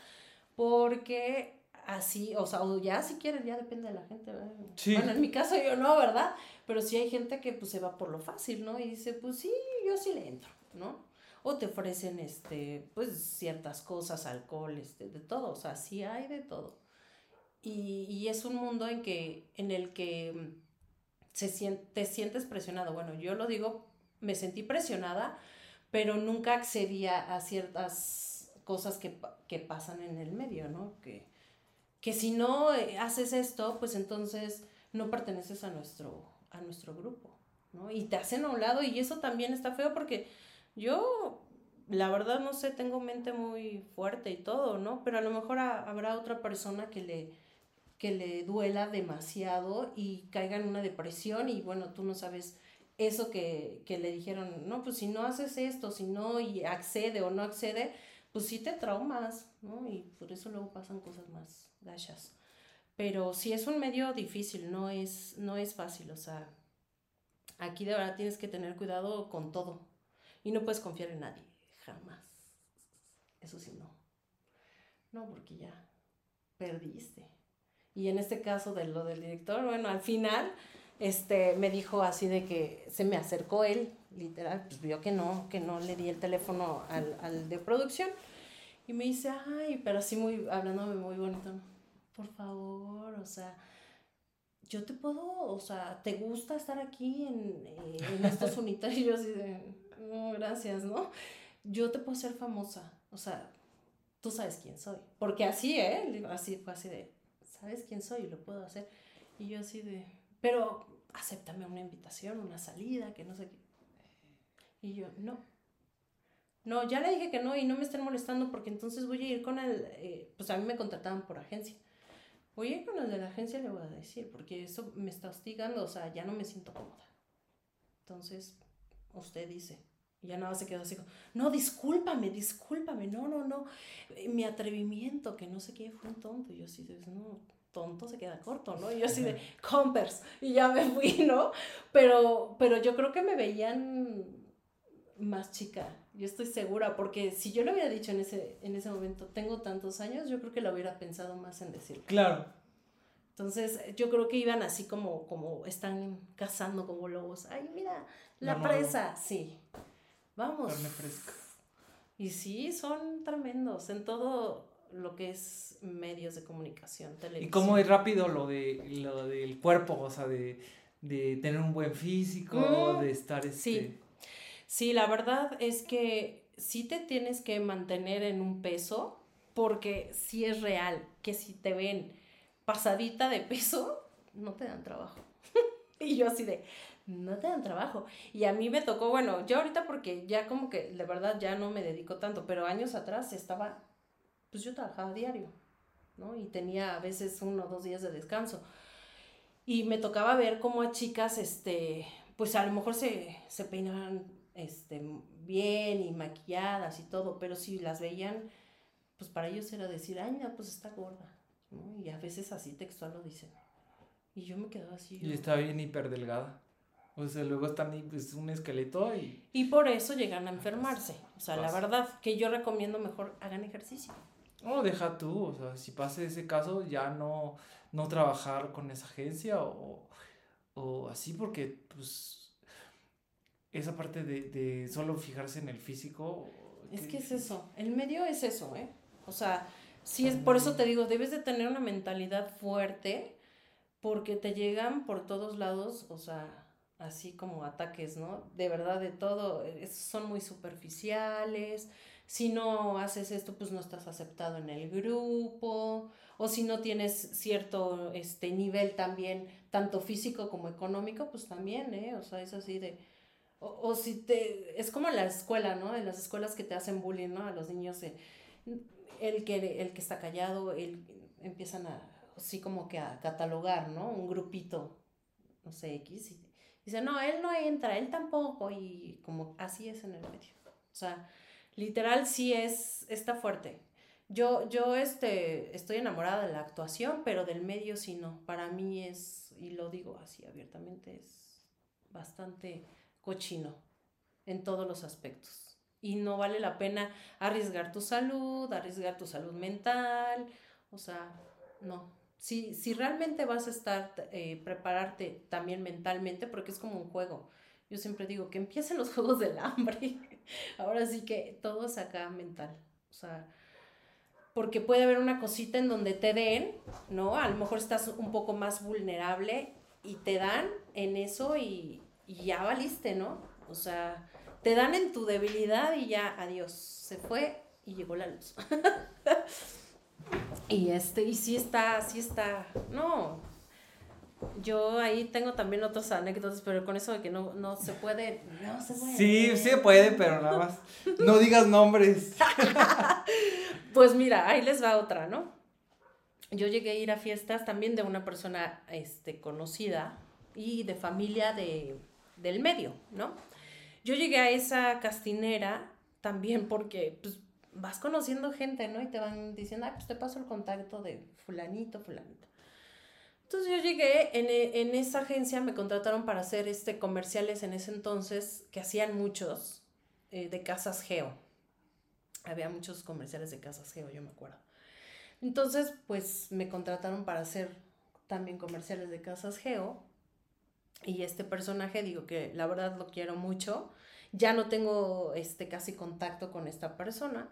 porque así, o sea, ya si quieren, ya depende de la gente, ¿verdad? Bueno, en mi caso yo no, ¿verdad? Pero sí hay gente que pues se va por lo fácil, ¿no? Y dice, pues sí, yo sí le entro, ¿no? O te ofrecen, este, pues ciertas cosas, alcohol, este, de todo, o sea, sí hay de todo. Y, y es un mundo en, que, en el que se te sientes presionado. Bueno, yo lo digo, me sentí presionada, pero nunca accedía a ciertas cosas que, que pasan en el medio, ¿no? Que, que si no eh, haces esto, pues entonces no perteneces a nuestro, a nuestro grupo, ¿no? Y te hacen a un lado y eso también está feo porque yo, la verdad, no sé, tengo mente muy fuerte y todo, ¿no? Pero a lo mejor habrá otra persona que le, que le duela demasiado y caiga en una depresión y bueno, tú no sabes eso que, que le dijeron, no, pues si no haces esto, si no y accede o no accede, pues sí te traumas, ¿no? Y por eso luego pasan cosas más gachas. Pero sí es un medio difícil, no es, no es fácil, o sea, aquí de verdad tienes que tener cuidado con todo y no puedes confiar en nadie, jamás. Eso sí, no. No, porque ya perdiste. Y en este caso de lo del director, bueno, al final, este, me dijo así de que se me acercó él literal, pues vio que no, que no le di el teléfono al, al de producción. Y me dice, ay, pero así muy, hablándome muy bonito, por favor, o sea, yo te puedo, o sea, ¿te gusta estar aquí en, eh, en estos unitarios? Y de, no, gracias, ¿no? Yo te puedo hacer famosa, o sea, tú sabes quién soy. Porque así, ¿eh? Así fue así de, ¿sabes quién soy? Lo puedo hacer. Y yo así de, pero acéptame una invitación, una salida, que no sé qué. Y yo, no. No, ya le dije que no y no me estén molestando porque entonces voy a ir con el, eh, pues a mí me contrataban por agencia. Voy a ir con el de la agencia, le voy a decir, porque eso me está hostigando, o sea, ya no me siento cómoda. Entonces, usted dice. Y ya nada se quedó así, no, discúlpame, discúlpame, no, no, no. Eh, mi atrevimiento, que no sé qué, fue un tonto. Y yo así no, tonto se queda corto, ¿no? Y yo así de, compers, y ya me fui, ¿no? Pero, pero yo creo que me veían más chica, yo estoy segura, porque si yo le hubiera dicho en ese, en ese momento, tengo tantos años, yo creo que lo hubiera pensado más en decir. Claro. Entonces, yo creo que iban así como, como están cazando como lobos. Ay, mira, la, presa, sí. Vamos. Y sí, son tremendos en todo lo que es medios de comunicación, televisión. Y cómo es rápido lo, de, lo del cuerpo, o sea, de, tener un buen físico, mm, de estar... Este... Sí. sí, la verdad es que sí te tienes que mantener en un peso, porque sí es real que si te ven pasadita de peso, no te dan trabajo. y yo así de, no te dan trabajo. Y a mí me tocó, bueno, yo ahorita porque ya como que de verdad ya no me dedico tanto, pero años atrás estaba pues yo trabajaba diario, ¿no? Y tenía a veces uno o dos días de descanso. Y me tocaba ver cómo a chicas, este, pues a lo mejor se, se peinaban este, bien y maquilladas y todo, pero si las veían, pues para ellos era decir, ay, no, pues está gorda, ¿no? Y a veces así textual lo dicen. Y yo me quedaba así. Y estaba bien hiper delgada. O sea, luego están pues, un esqueleto y... Y por eso llegan a enfermarse. O sea, la verdad que yo recomiendo mejor hagan ejercicio. Oh, deja tú, o sea, si pasa ese caso, ya no, no trabajar con esa agencia o, o así, porque pues esa parte de, de solo fijarse en el físico. Es que es eso, el medio es eso, ¿eh? O sea, sí es, por eso te digo, debes de tener una mentalidad fuerte, porque te llegan por todos lados, o sea, así como ataques, ¿no? De verdad, de todo, son muy superficiales, si no haces esto, pues no estás aceptado en el grupo, o si no tienes cierto este, nivel también, tanto físico como económico, pues también, ¿eh? O sea, es así de... O, si te... Es como la escuela, ¿no? En las escuelas que te hacen bullying, ¿no? A los niños, el, que, el que está callado, el, empiezan a, así como que a catalogar, ¿no? Un grupito, no sé, X, y dice, no, él no entra, él tampoco, y como así es en el medio. O sea, literal sí es, está fuerte. Yo, yo este, estoy enamorada de la actuación, pero del medio sí no. Para mí es, y lo digo así abiertamente, es bastante cochino en todos los aspectos. Y no vale la pena arriesgar tu salud, arriesgar tu salud mental. O sea, no. Si, si realmente vas a estar, eh, prepararte también mentalmente, porque es como un juego. Yo siempre digo que empiecen los juegos del hambre. Ahora sí que todo es acá mental. O sea, porque puede haber una cosita en donde te den, ¿no? A lo mejor estás un poco más vulnerable y te dan en eso y, ya valiste, ¿no? O sea, te dan en tu debilidad y ya, adiós, se fue y llegó la luz. y este, y sí está, sí está, no, yo ahí tengo también otras anécdotas, pero con eso de que no, no se puede, no se puede. Sí, sí puede, pero nada más. No digas nombres. pues mira, ahí les va otra, ¿no? Yo llegué a ir a fiestas también de una persona este, conocida y de familia de, del medio, ¿no? Yo llegué a esa castinera también porque pues, vas conociendo gente, ¿no? Y te van diciendo, ay, pues te paso el contacto de fulanito, fulanito. Entonces yo llegué, en, e, en, esa agencia me contrataron para hacer este, comerciales en ese entonces, que hacían muchos, eh, de Casas Geo. Había muchos comerciales de Casas Geo, yo me acuerdo. Entonces, pues me contrataron para hacer también comerciales de Casas Geo. Y este personaje, digo que la verdad lo quiero mucho. Ya no tengo este, casi contacto con esta persona,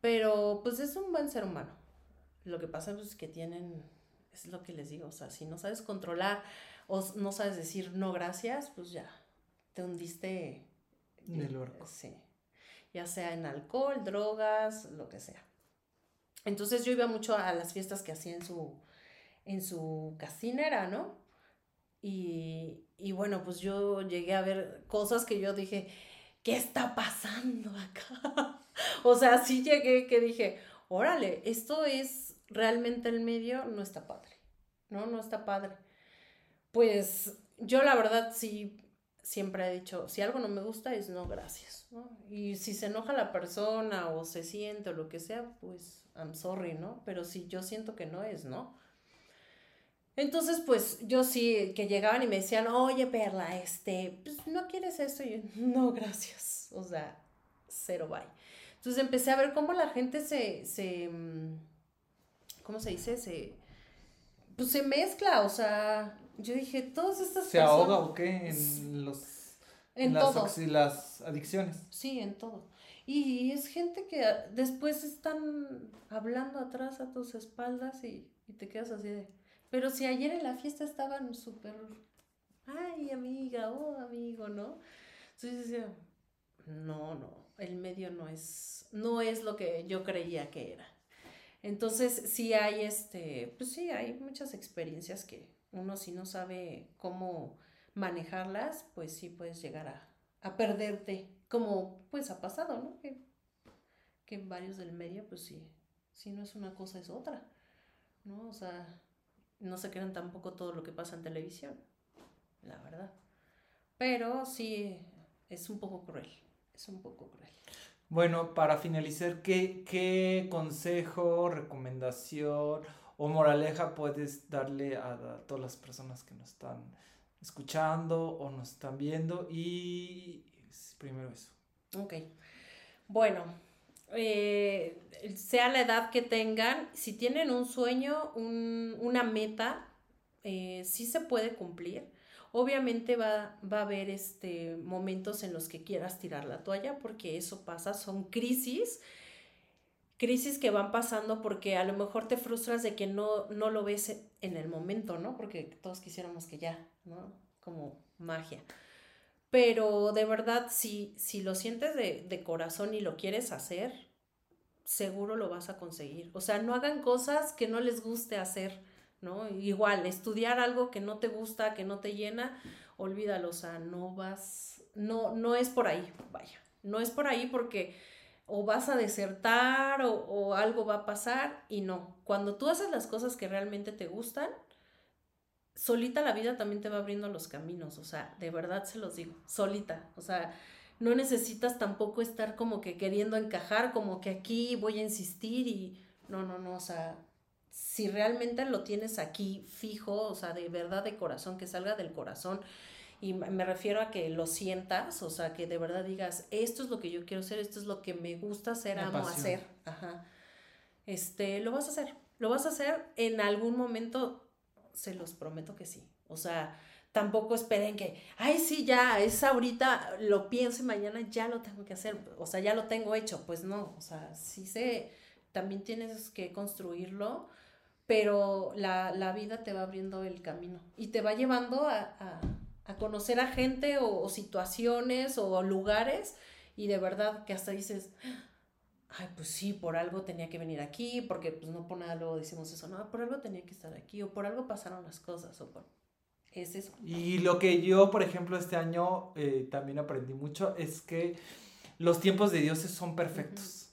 pero pues es un buen ser humano. Lo que pasa pues, es que tienen es lo que les digo, o sea, si no sabes controlar o no sabes decir no gracias, pues ya, te hundiste. En el barco. Sí, ya sea en alcohol, drogas, lo que sea. Entonces yo iba mucho a las fiestas que hacía en su, en su casinera, ¿no? Y, y bueno, pues yo llegué a ver cosas que yo dije, ¿qué está pasando acá? o sea, sí llegué que dije, órale, esto es realmente el medio, no está padre, ¿no? No está padre. Pues yo la verdad sí siempre he dicho, si algo no me gusta es no, gracias, ¿no? Y si se enoja la persona o se siente o lo que sea, pues I'm sorry, ¿no? Pero si yo siento que no es, ¿no? Entonces, pues yo sí, que llegaban y me decían, oye, Perla, este, pues no quieres esto. Y yo, no, gracias. O sea, cero bye. Entonces empecé a ver cómo la gente se, se, mm, ¿cómo se dice? Se, pues se mezcla, o sea, yo dije, todas estas ¿Se ahoga o qué? En los... En las, todo. las adicciones. Sí, en todo. Y es gente que después están hablando atrás a tus espaldas y, y te quedas así de... Pero si ayer en la fiesta estaban súper... Ay, amiga, oh, amigo, ¿no? Entonces decía, no, no, el medio no es, no es lo que yo creía que era. Entonces sí hay este, pues sí, hay muchas experiencias que uno si no sabe cómo manejarlas, pues sí puedes llegar a, a perderte, como pues ha pasado, ¿no? Que, que varios del medio, pues sí, si no es una cosa es otra, ¿no? O sea, no se crean tampoco todo lo que pasa en televisión, la verdad. Pero sí, es un poco cruel, es un poco cruel. Bueno, para finalizar, ¿qué, qué consejo, recomendación o moraleja puedes darle a, todas las personas que nos están escuchando o nos están viendo? Y primero eso. Ok. Bueno, eh, sea la edad que tengan, si tienen un sueño, un- una meta, eh, sí se puede cumplir. Obviamente va, va a haber este, momentos en los que quieras tirar la toalla, porque eso pasa, son crisis, crisis que van pasando porque a lo mejor te frustras de que no, no lo ves en el momento, ¿no? Porque todos quisiéramos que ya, ¿no? Como magia. Pero de verdad, si, si lo sientes de, de corazón y lo quieres hacer, seguro lo vas a conseguir. O sea, no hagan cosas que no les guste hacer, ¿no? Igual, estudiar algo que no te gusta, que no te llena, olvídalo, o sea, no vas, no, no es por ahí, vaya, no es por ahí porque o vas a desertar o, o algo va a pasar y no. Cuando tú haces las cosas que realmente te gustan, solita la vida también te va abriendo los caminos, o sea, de verdad se los digo, solita, o sea, no necesitas tampoco estar como que queriendo encajar, como que aquí voy a insistir y no, no, no, o sea, si realmente lo tienes aquí fijo, o sea, de verdad de corazón, que salga del corazón, y me refiero a que lo sientas, o sea, que de verdad digas, esto es lo que yo quiero hacer, esto es lo que me gusta hacer, amo hacer, ajá, este, lo vas a hacer, lo vas a hacer en algún momento, se los prometo que sí, o sea, tampoco esperen que, ay, sí, ya, es ahorita, lo pienso y mañana ya lo tengo que hacer, o sea, ya lo tengo hecho, pues no, o sea, sí se, también tienes que construirlo, pero la, la vida te va abriendo el camino y te va llevando a, a- a conocer a gente o, o situaciones o lugares y de verdad que hasta dices, ay, pues sí, por algo tenía que venir aquí, porque pues no por nada luego decimos eso, no, por algo tenía que estar aquí o por algo pasaron las cosas o por... Es eso. Y lo que yo, por ejemplo, este año eh, también aprendí mucho es que los tiempos de Dios son perfectos.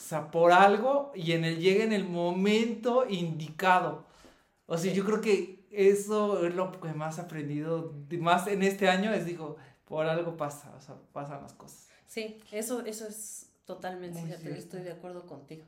O sea, por algo y en el llega en el momento indicado. O sea, Sí. yo creo que eso es lo que más he aprendido, más en este año, es digo, por algo pasa, o sea, pasan las cosas. Sí, eso, eso es totalmente, fíjate, estoy de acuerdo contigo.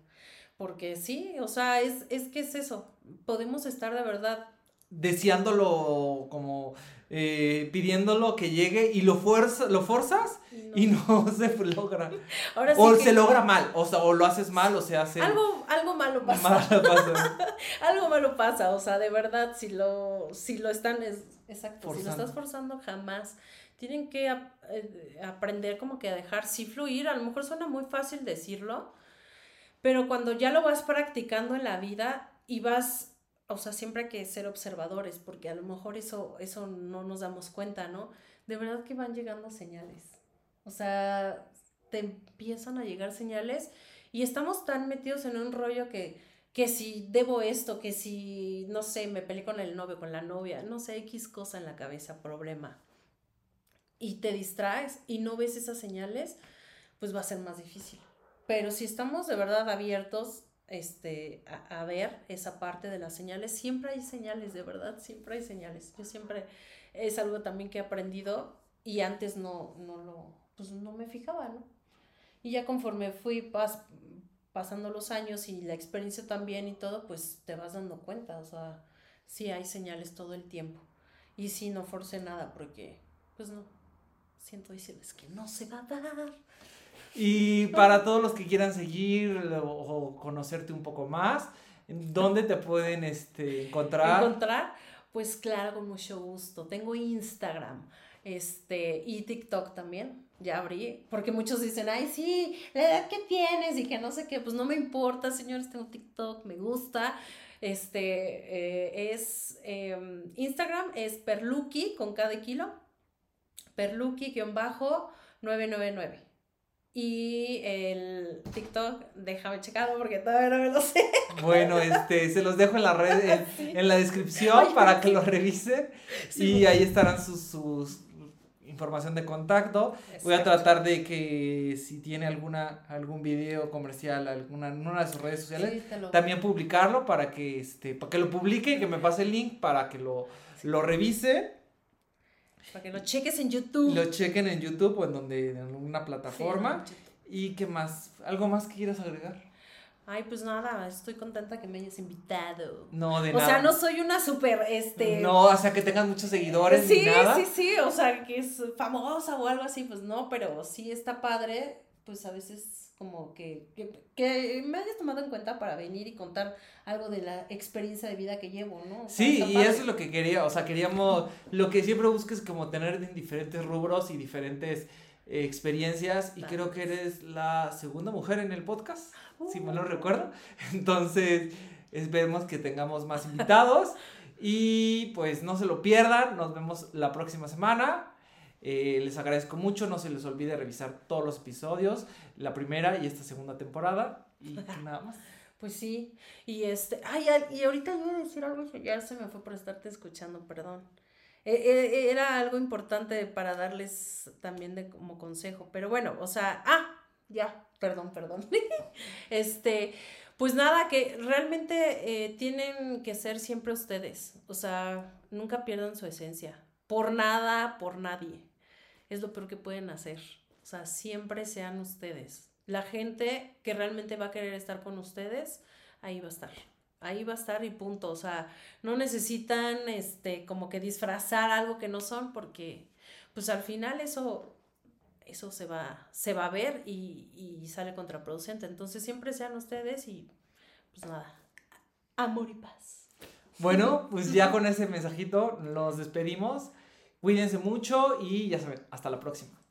Porque sí, o sea, es, es que es eso. Podemos estar de verdad Deseándolo como eh, pidiéndolo que llegue y lo, fuerza, lo forzas y no se logra. Ahora sí o se logra mal, o sea, o lo haces mal o se hace Algo, algo malo pasa. Algo malo pasa, o sea, de verdad, si lo, si lo están, es, exacto, si lo estás forzando, jamás. Tienen que eh, aprender como que a dejar sí fluir, a lo mejor suena muy fácil decirlo, pero cuando ya lo vas practicando en la vida y vas, o sea, siempre hay que ser observadores, porque a lo mejor eso, eso no nos damos cuenta, ¿no? De verdad que van llegando señales. O sea, te empiezan a llegar señales y estamos tan metidos en un rollo que, que si debo esto, que si, no sé, me peleé con el novio, con la novia, no sé, X cosa en la cabeza, problema. Y te distraes y no ves esas señales, pues va a ser más difícil. Pero si estamos de verdad abiertos este, a, ver esa parte de las señales. Siempre hay señales, de verdad, siempre hay señales. Yo siempre es algo también que he aprendido y antes no, no lo, pues no me fijaba, ¿no? Y ya conforme fui pas, pasando los años y la experiencia también y todo, pues te vas dando cuenta, o sea, sí hay señales todo el tiempo. Y sí, no force nada porque, pues no, siento decirles que no se va a dar. Y para todos los que quieran seguir o conocerte un poco más, ¿dónde te pueden este, encontrar? Encontrar, pues claro, con mucho gusto. Tengo Instagram este, y TikTok también. Ya abrí, porque muchos dicen, ay, sí, la edad que tienes y que no sé qué, pues no me importa, señores, tengo TikTok, me gusta. Este, eh, es, em, Instagram es perluki con cada kilo, perluki-999. Y el TikTok, déjame checarlo porque todavía no me lo sé. Bueno, este, se los dejo en la red, en, la descripción para que lo revisen. y ahí estarán sus, sus información de contacto. Voy a tratar de que si tiene alguna algún video comercial, alguna en una de sus redes sociales, también publicarlo para que este, para que lo publique, que me pase el link para que lo, lo revise para que lo cheques en YouTube. Lo chequen en YouTube o en donde, en alguna plataforma. ¿Y qué más? ¿Algo más que quieras agregar? Ay, pues nada, estoy contenta que me hayas invitado. No, de nada. O sea, no soy una súper, este... No, o sea, que tengas muchos seguidores Sí, nada. sí, sí, o sea, que es famosa o algo así, pues no, pero sí está padre, pues a veces como que, que, me hayas tomado en cuenta para venir y contar algo de la experiencia de vida que llevo, ¿no? sí, y eso es lo que quería, o sea, queríamos, lo que siempre busques es como tener diferentes rubros y diferentes eh, experiencias y creo que eres la segunda mujer en el podcast, si me lo uh. recuerdo. Entonces, esperemos que tengamos más invitados y pues no se lo pierdan, nos vemos la próxima semana. Eh, les agradezco mucho, no se les olvide revisar todos los episodios, la primera y esta segunda temporada y nada más. Pues sí, y este, ay, y ahorita iba a decir algo ya se me fue por estarte escuchando, perdón. E, e, era algo importante para darles también de como consejo, pero bueno, o sea, ah, ya, perdón, perdón. este, pues nada, que realmente eh, tienen que ser siempre ustedes, o sea, nunca pierdan su esencia, por nada, por nadie es lo peor que pueden hacer. O sea, siempre sean ustedes. La gente que realmente va a querer estar con ustedes, ahí va a estar. Ahí va a estar y punto. O sea, no necesitan este como que disfrazar algo que no son porque pues al final eso eso se va, se va a ver y, y sale contraproducente. Entonces siempre sean ustedes y pues nada, amor y paz. Bueno, pues ya con ese mensajito nos despedimos. Cuídense mucho y ya saben, hasta la próxima.